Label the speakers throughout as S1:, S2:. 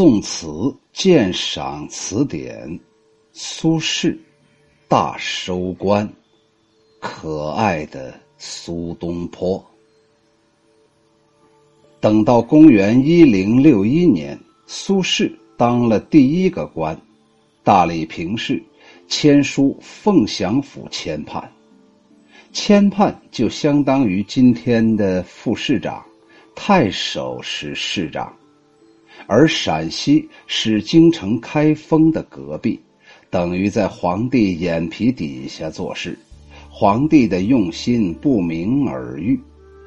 S1: 宋词鉴赏词典，苏轼，大收官，可爱的苏东坡。等到公元一零六一年，苏轼当了第一个官，大理平事，签书凤翔府签判。签判就相当于今天的副市长，太守是市长。而陕西是京城开封的隔壁，等于在皇帝眼皮底下做事，皇帝的用心不明而喻。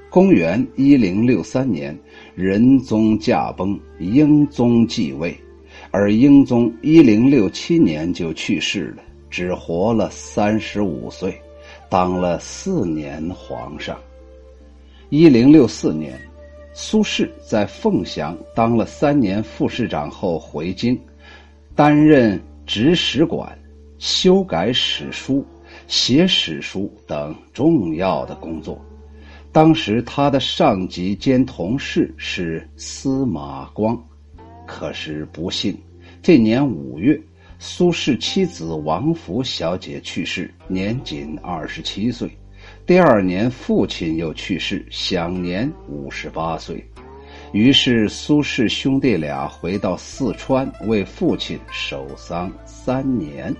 S1: 公元一零六三年，仁宗驾崩，英宗继位，而英宗一零六七年就去世了，只活了三十五岁，当了四年皇上。一零六四年。苏轼在凤翔当了三年副市长后回京，担任执史馆、修改史书、写史书等重要的工作。当时他的上级兼同事是司马光，可是不幸，这年五月，苏轼妻子王弗小姐去世，年仅二十七岁。第二年，父亲又去世，享年五十八岁。于是，苏轼兄弟俩回到四川，为父亲守丧三年。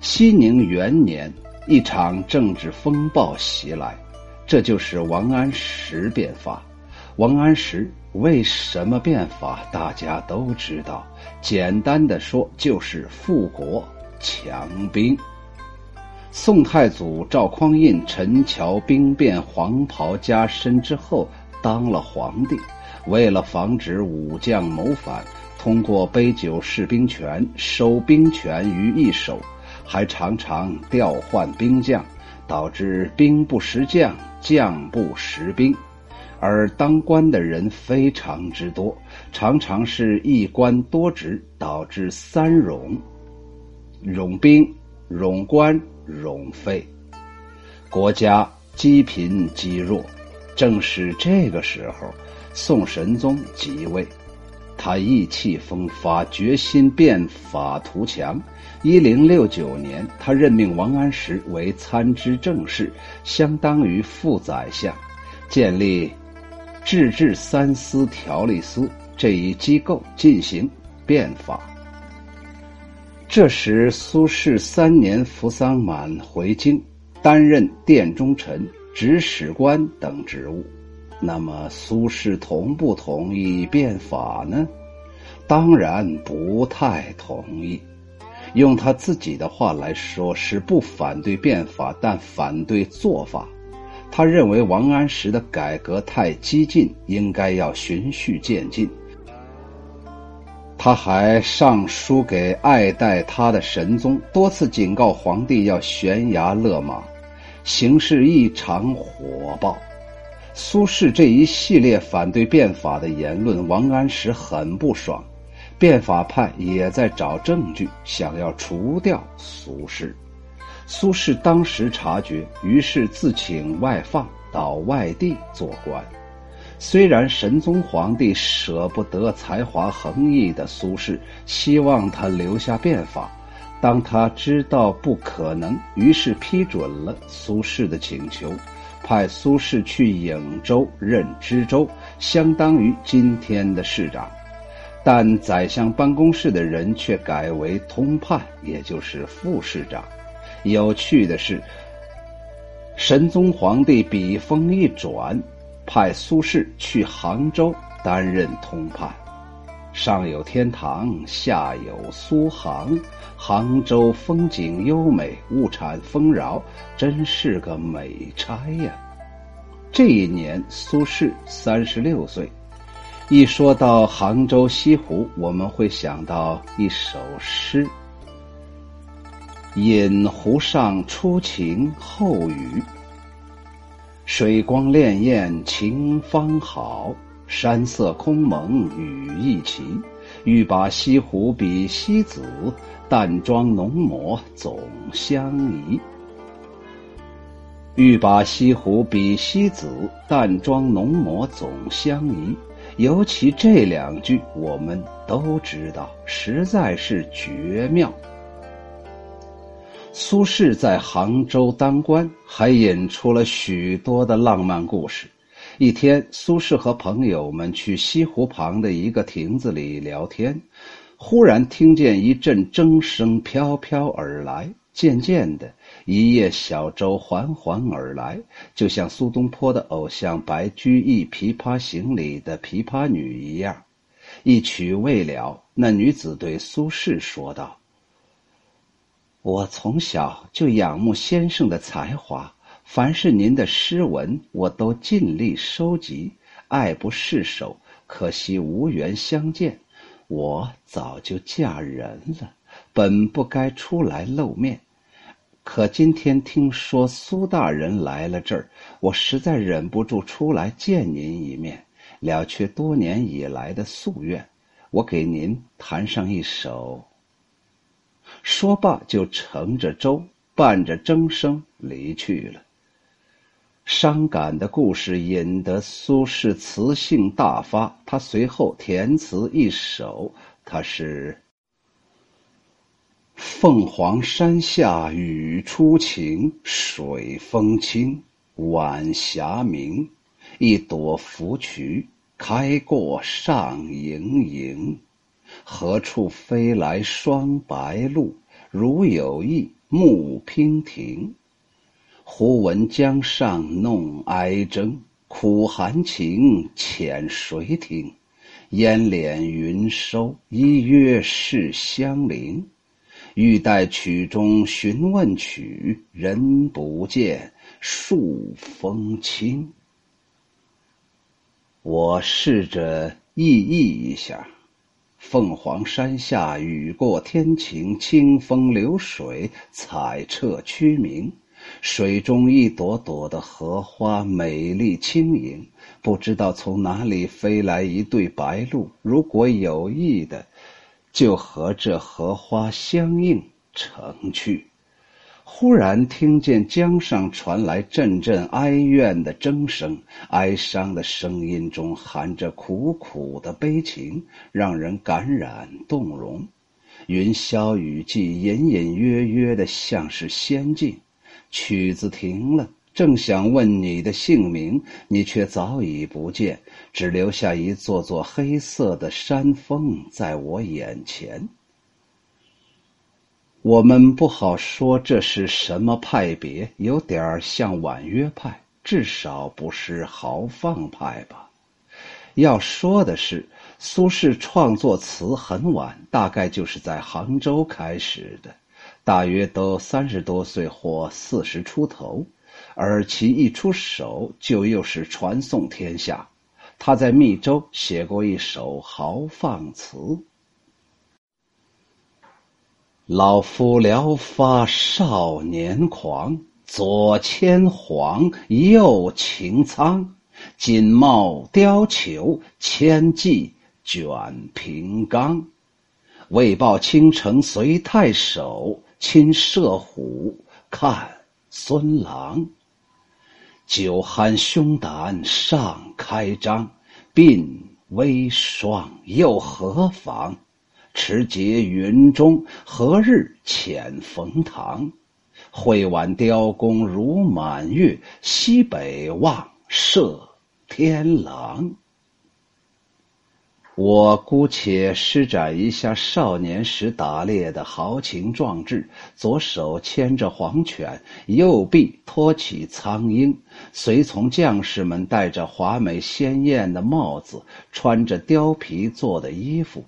S1: 熙宁元年，一场政治风暴袭来，这就是王安石变法。王安石为什么变法？大家都知道。简单的说，就是富国强兵。宋太祖赵匡胤陈桥兵变，黄袍加身之后当了皇帝。为了防止武将谋反，通过杯酒释兵权，收兵权于一手，还常常调换兵将，导致兵不识将，将不识兵。而当官的人非常之多，常常是一官多职，导致三冗：冗兵、冗官。容废，国家积贫积弱。正是这个时候，宋神宗即位，他意气风发，决心变法图强。一零六九年，他任命王安石为参知政事，相当于副宰相，建立制治三司条例司这一机构，进行变法。这时，苏轼三年服丧满回京，担任殿中丞、指史官等职务。那么，苏轼同不同意变法呢？当然不太同意。用他自己的话来说，是不反对变法，但反对做法。他认为王安石的改革太激进，应该要循序渐进。他还上书给爱戴他的神宗，多次警告皇帝要悬崖勒马，形势异常火爆。苏轼这一系列反对变法的言论，王安石很不爽。变法派也在找证据，想要除掉苏轼。苏轼当时察觉，于是自请外放到外地做官。虽然神宗皇帝舍不得才华横溢的苏轼，希望他留下变法，当他知道不可能，于是批准了苏轼的请求，派苏轼去颍州任知州，相当于今天的市长。但宰相办公室的人却改为通判，也就是副市长。有趣的是，神宗皇帝笔锋一转。派苏轼去杭州担任通判，上有天堂，下有苏杭，杭州风景优美，物产丰饶，真是个美差呀！这一年，苏轼三十六岁。一说到杭州西湖，我们会想到一首诗：“饮湖上初晴后雨。”水光潋滟晴方好，山色空蒙雨亦奇。欲把西湖比西子，淡妆浓抹总相宜。欲把西湖比西子，淡妆浓抹总相宜。尤其这两句，我们都知道，实在是绝妙。苏轼在杭州当官，还引出了许多的浪漫故事。一天，苏轼和朋友们去西湖旁的一个亭子里聊天，忽然听见一阵筝声飘飘而来。渐渐的，一叶小舟缓缓而来，就像苏东坡的偶像白居易《琵琶行》里的琵琶女一样。一曲未了，那女子对苏轼说道：“我从小就仰慕先生的才华。”凡是您的诗文，我都尽力收集，爱不释手。可惜无缘相见，我早就嫁人了，本不该出来露面。可今天听说苏大人来了这儿，我实在忍不住出来见您一面，了却多年以来的夙愿。我给您弹上一首。说罢，就乘着舟，伴着筝声离去了。伤感的故事引得苏轼词性大发，他随后填词一首，他是：凤凰山下雨初晴，水风清，晚霞明。一朵芙蕖开过上盈盈，何处飞来双白鹭？如有意，莫娉婷。忽闻江上弄哀筝，苦含情，遣谁听？烟敛云收，依约是相邻。欲待曲中询问曲，人不见，树风清。我试着意译一下：凤凰山下雨过天晴，清风流水，彩彻区明。水中一朵朵的荷花，美丽轻盈。不知道从哪里飞来一对白鹭，如果有意的，就和这荷花相应成趣。忽然听见江上传来阵阵哀怨的筝声，哀伤的声音中含着苦苦的悲情，让人感染动容。云霄雨霁，隐隐约约的，像是仙境。曲子停了，正想问你的姓名，你却早已不见，只留下一座座黑色的山峰在我眼前。我们不好说这是什么派别，有点像婉约派，至少不是豪放派吧。要说的是，苏轼创作词很晚，大概就是在杭州开始的。大约都三十多岁或四十出头，而其一出手就又是传颂天下。他在密州写过一首豪放词：“老夫聊发少年狂，左牵黄，右擎苍，锦帽貂裘，千骑卷平冈。为报倾城随太守。”亲射虎，看孙郎。酒酣胸胆尚开张，鬓微霜又何妨？持节云中，何日遣冯唐？会挽雕弓如满月，西北望，射天狼。我姑且施展一下少年时打猎的豪情壮志：左手牵着黄犬，右臂托起苍鹰，随从将士们戴着华美鲜艳的帽子，穿着貂皮做的衣服，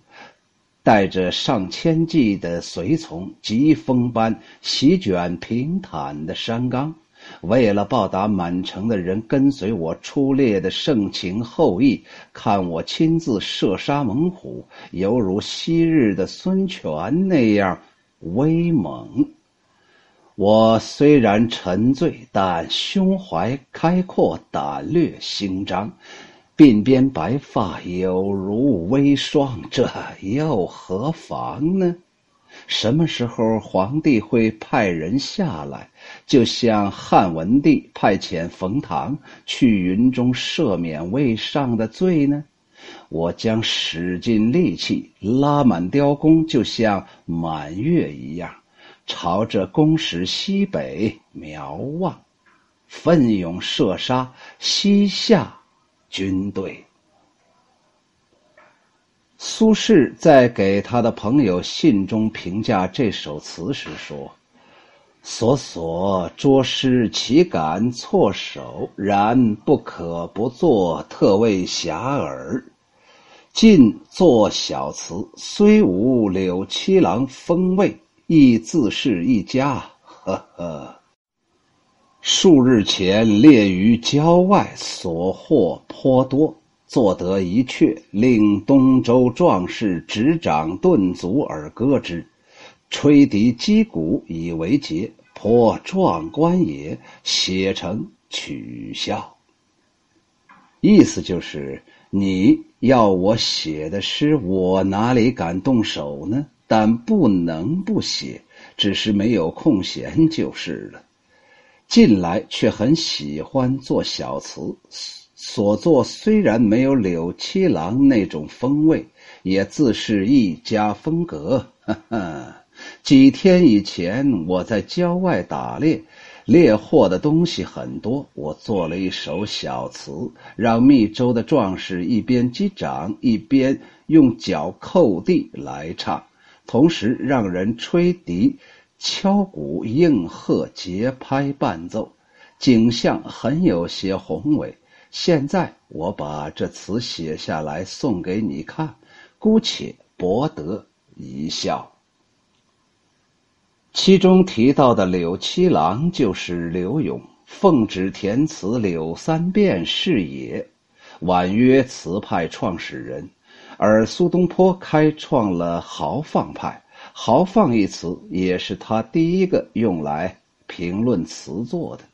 S1: 带着上千骑的随从，疾风般席卷平坦的山冈。为了报答满城的人跟随我出猎的盛情厚意，看我亲自射杀猛虎，犹如昔日的孙权那样威猛。我虽然沉醉，但胸怀开阔，胆略兴张，鬓边白发有如微霜，这又何妨呢？什么时候皇帝会派人下来？就像汉文帝派遣冯唐去云中赦免魏上的罪呢？我将使尽力气，拉满雕弓，就像满月一样，朝着宫室西北瞄望，奋勇射杀西夏军队。苏轼在给他的朋友信中评价这首词时说。所所着实岂敢错手？然不可不作，特为遐迩。晋作小词，虽无柳七郎风味，亦自是一家。呵呵。数日前列于郊外，所获颇多，作得一阙，令东周壮士执掌顿足而歌之。吹笛击鼓以为节，颇壮观也。写成取笑。意思就是你要我写的诗，我哪里敢动手呢？但不能不写，只是没有空闲就是了。近来却很喜欢做小词，所作虽然没有柳七郎那种风味，也自是一家风格。哈哈。几天以前，我在郊外打猎，猎获的东西很多。我做了一首小词，让密州的壮士一边击掌，一边用脚扣地来唱，同时让人吹笛、敲鼓应和节拍伴奏，景象很有些宏伟。现在我把这词写下来送给你看，姑且博得一笑。其中提到的柳七郎就是柳永，奉旨填词柳三变是也，婉约词派创始人。而苏东坡开创了豪放派，豪放一词也是他第一个用来评论词作的。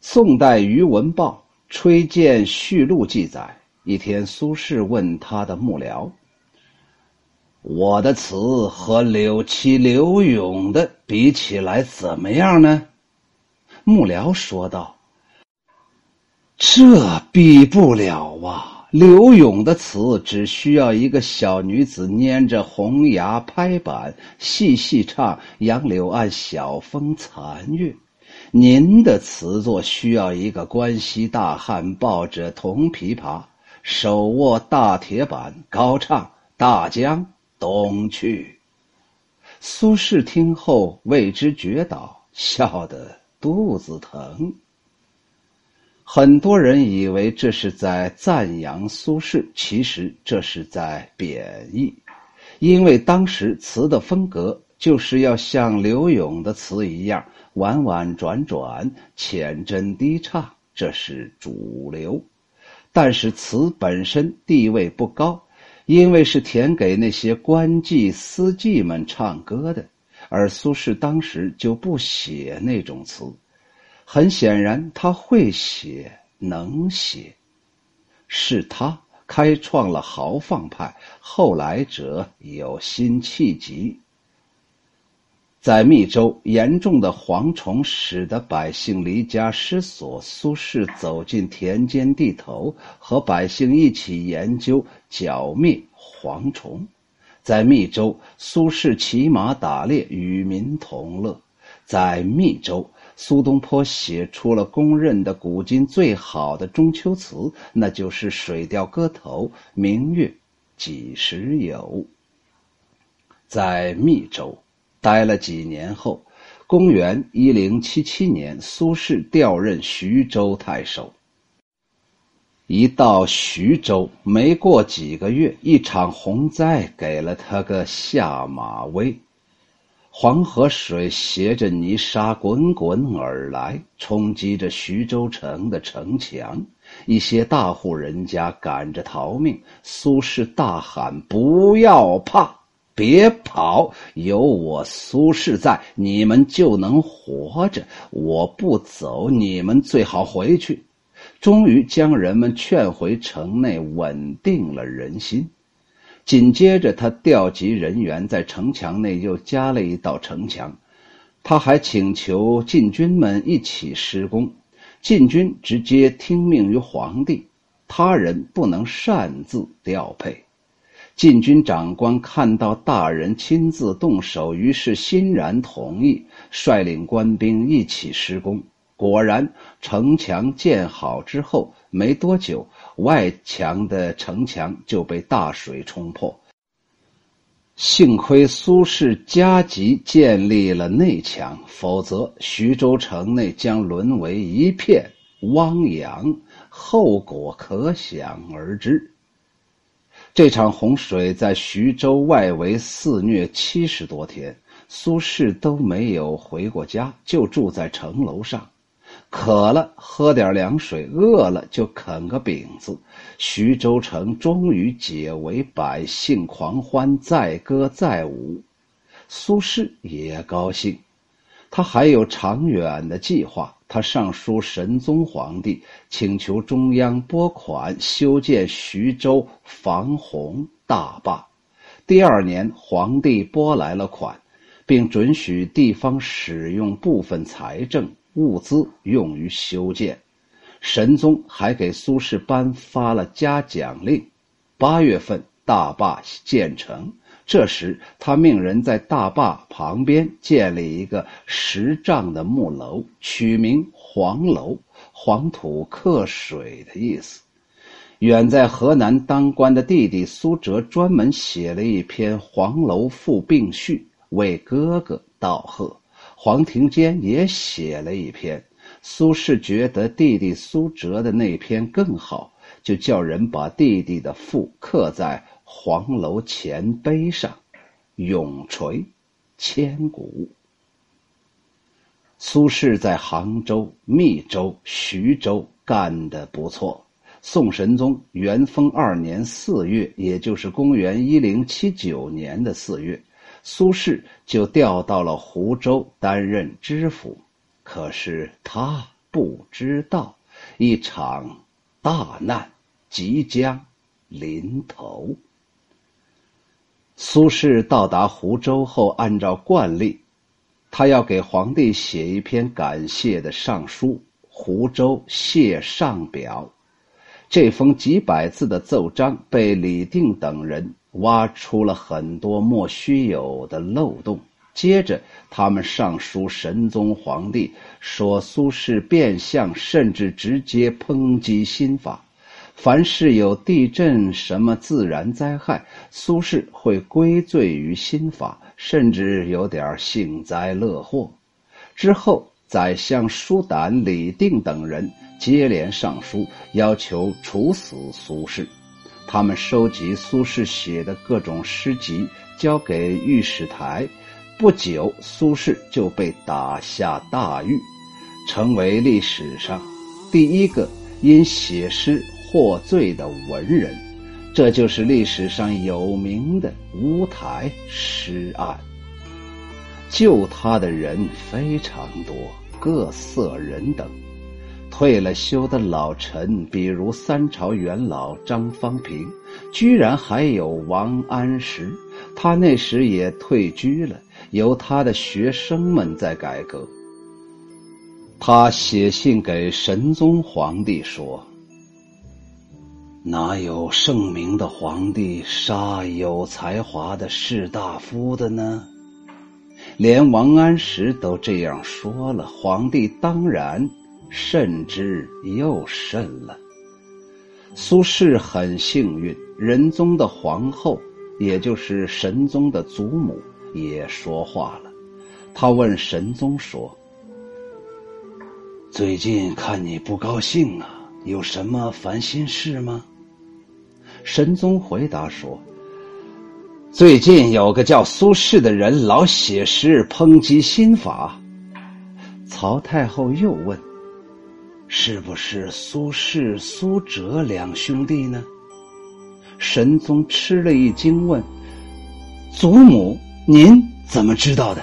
S1: 宋代余文豹《吹荐序录》记载，一天苏轼问他的幕僚。我的词和柳七、柳永的比起来怎么样呢？幕僚说道：“这比不了啊！柳永的词只需要一个小女子拈着红牙拍板，细细唱《杨柳岸晓风残月》；您的词作需要一个关西大汉抱着铜琵琶，手握大铁板，高唱《大江》。”东去。苏轼听后为之绝倒，笑得肚子疼。很多人以为这是在赞扬苏轼，其实这是在贬义，因为当时词的风格就是要像柳永的词一样婉婉转转、浅斟低唱，这是主流。但是词本身地位不高。因为是填给那些官妓私妓们唱歌的，而苏轼当时就不写那种词。很显然，他会写，能写，是他开创了豪放派，后来者有辛弃疾。在密州，严重的蝗虫使得百姓离家失所。苏轼走进田间地头，和百姓一起研究剿灭蝗虫。在密州，苏轼骑马打猎，与民同乐。在密州，苏东坡写出了公认的古今最好的中秋词，那就是《水调歌头·明月几时有》。在密州。待了几年后，公元一零七七年，苏轼调任徐州太守。一到徐州，没过几个月，一场洪灾给了他个下马威。黄河水携着泥沙滚滚而来，冲击着徐州城的城墙，一些大户人家赶着逃命。苏轼大喊：“不要怕！”别跑，有我苏轼在，你们就能活着。我不走，你们最好回去。终于将人们劝回城内，稳定了人心。紧接着，他调集人员，在城墙内又加了一道城墙。他还请求禁军们一起施工。禁军直接听命于皇帝。他人不能擅自调配。禁军长官看到大人亲自动手，于是欣然同意，率领官兵一起施工。果然，城墙建好之后，没多久，外墙的城墙就被大水冲破。幸亏苏轼加急建立了内墙，否则徐州城内将沦为一片汪洋，后果可想而知。这场洪水在徐州外围肆虐七十多天，苏轼都没有回过家，就住在城楼上。渴了喝点凉水，饿了就啃个饼子。徐州城终于解围，百姓狂欢，载歌载舞。苏轼也高兴，他还有长远的计划。他上书神宗皇帝，请求中央拨款修建徐州防洪大坝。第二年，皇帝拨来了款，并准许地方使用部分财政物资用于修建。神宗还给苏轼颁发了嘉奖令。八月份，大坝建成。这时，他命人在大坝旁边建立一个十丈的木楼，取名黄楼，黄土克水的意思。远在河南当官的弟弟苏辙专门写了一篇《黄楼赋并序》，为哥哥道贺。黄庭坚也写了一篇。苏轼觉得弟弟苏辙的那篇更好，就叫人把弟弟的赋刻在。黄楼前碑上，永垂千古。苏轼在杭州、密州、徐州干得不错。宋神宗元丰二年四月，也就是公元一零七九年的四月，苏轼就调到了湖州担任知府。可是他不知道，一场大难即将临头。苏轼到达湖州后，按照惯例，他要给皇帝写一篇感谢的上书《湖州谢上表》。这封几百字的奏章被李定等人挖出了很多莫须有的漏洞。接着，他们上书神宗皇帝，说苏轼变相甚至直接抨击新法。凡是有地震什么自然灾害，苏轼会归罪于新法，甚至有点幸灾乐祸。之后，宰相舒胆、李定等人接连上书，要求处死苏轼。他们收集苏轼写的各种诗集，交给御史台。不久，苏轼就被打下大狱，成为历史上第一个因写诗。获罪的文人，这就是历史上有名的乌台诗案。救他的人非常多，各色人等。退了休的老臣，比如三朝元老张方平，居然还有王安石，他那时也退居了，由他的学生们在改革。他写信给神宗皇帝说。哪有圣明的皇帝杀有才华的士大夫的呢？连王安石都这样说了，皇帝当然慎之又慎了。苏轼很幸运，仁宗的皇后，也就是神宗的祖母，也说话了。他问神宗说：“最近看你不高兴啊，有什么烦心事吗？”神宗回答说：“最近有个叫苏轼的人，老写诗抨击新法。”曹太后又问：“是不是苏轼、苏辙两兄弟呢？”神宗吃了一惊，问：“祖母，您怎么知道的？”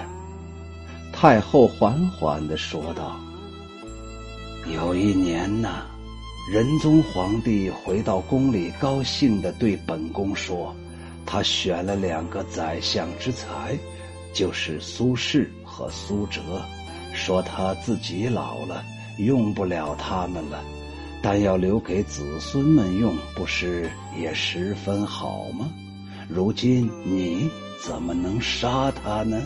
S1: 太后缓缓的说道：“有一年呐。”仁宗皇帝回到宫里，高兴的对本宫说：“他选了两个宰相之才，就是苏轼和苏辙。说他自己老了，用不了他们了，但要留给子孙们用，不是也十分好吗？如今你怎么能杀他呢？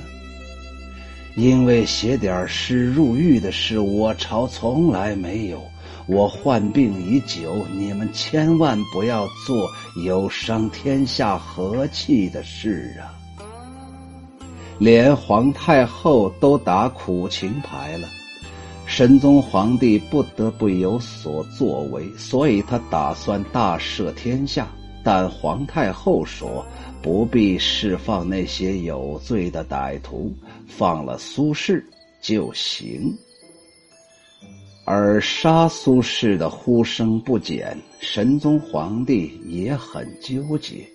S1: 因为写点诗入狱的事，我朝从来没有。我患病已久，你们千万不要做有伤天下和气的事啊！连皇太后都打苦情牌了，神宗皇帝不得不有所作为，所以他打算大赦天下。但皇太后说。不必释放那些有罪的歹徒，放了苏轼就行。而杀苏轼的呼声不减，神宗皇帝也很纠结。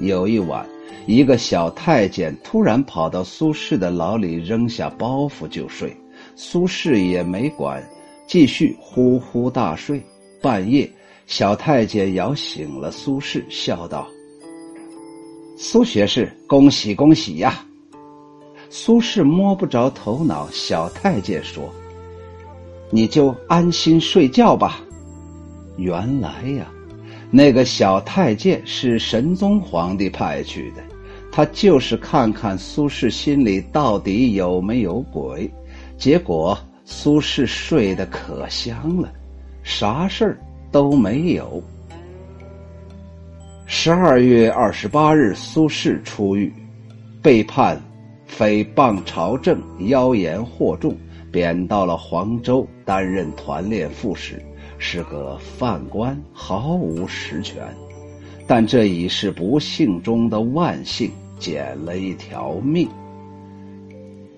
S1: 有一晚，一个小太监突然跑到苏轼的牢里，扔下包袱就睡。苏轼也没管，继续呼呼大睡。半夜，小太监摇醒了苏轼，笑道。苏学士，恭喜恭喜呀！苏轼摸不着头脑。小太监说：“你就安心睡觉吧。”原来呀，那个小太监是神宗皇帝派去的，他就是看看苏轼心里到底有没有鬼。结果苏轼睡得可香了，啥事儿都没有。十二月二十八日，苏轼出狱，被判诽谤朝政、妖言惑众，贬到了黄州担任团练副使，是个犯官，毫无实权。但这已是不幸中的万幸，捡了一条命。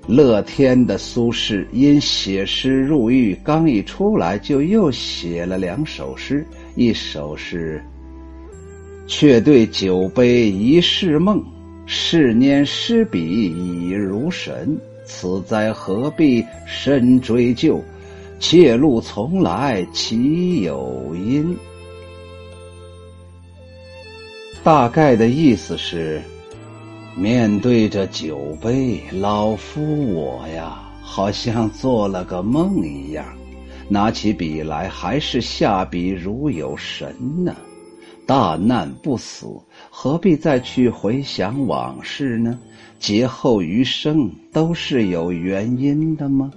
S1: 乐天的苏轼因写诗入狱，刚一出来就又写了两首诗，一首是。却对酒杯一世梦，是念诗笔已如神。此灾何必深追究？妾路从来岂有因？大概的意思是：面对着酒杯，老夫我呀，好像做了个梦一样。拿起笔来，还是下笔如有神呢。大难不死，何必再去回想往事呢？劫后余生都是有原因的吗？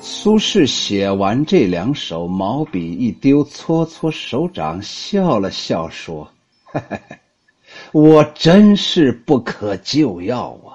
S1: 苏轼写完这两首，毛笔一丢，搓搓手掌，笑了笑说：“ 我真是不可救药啊！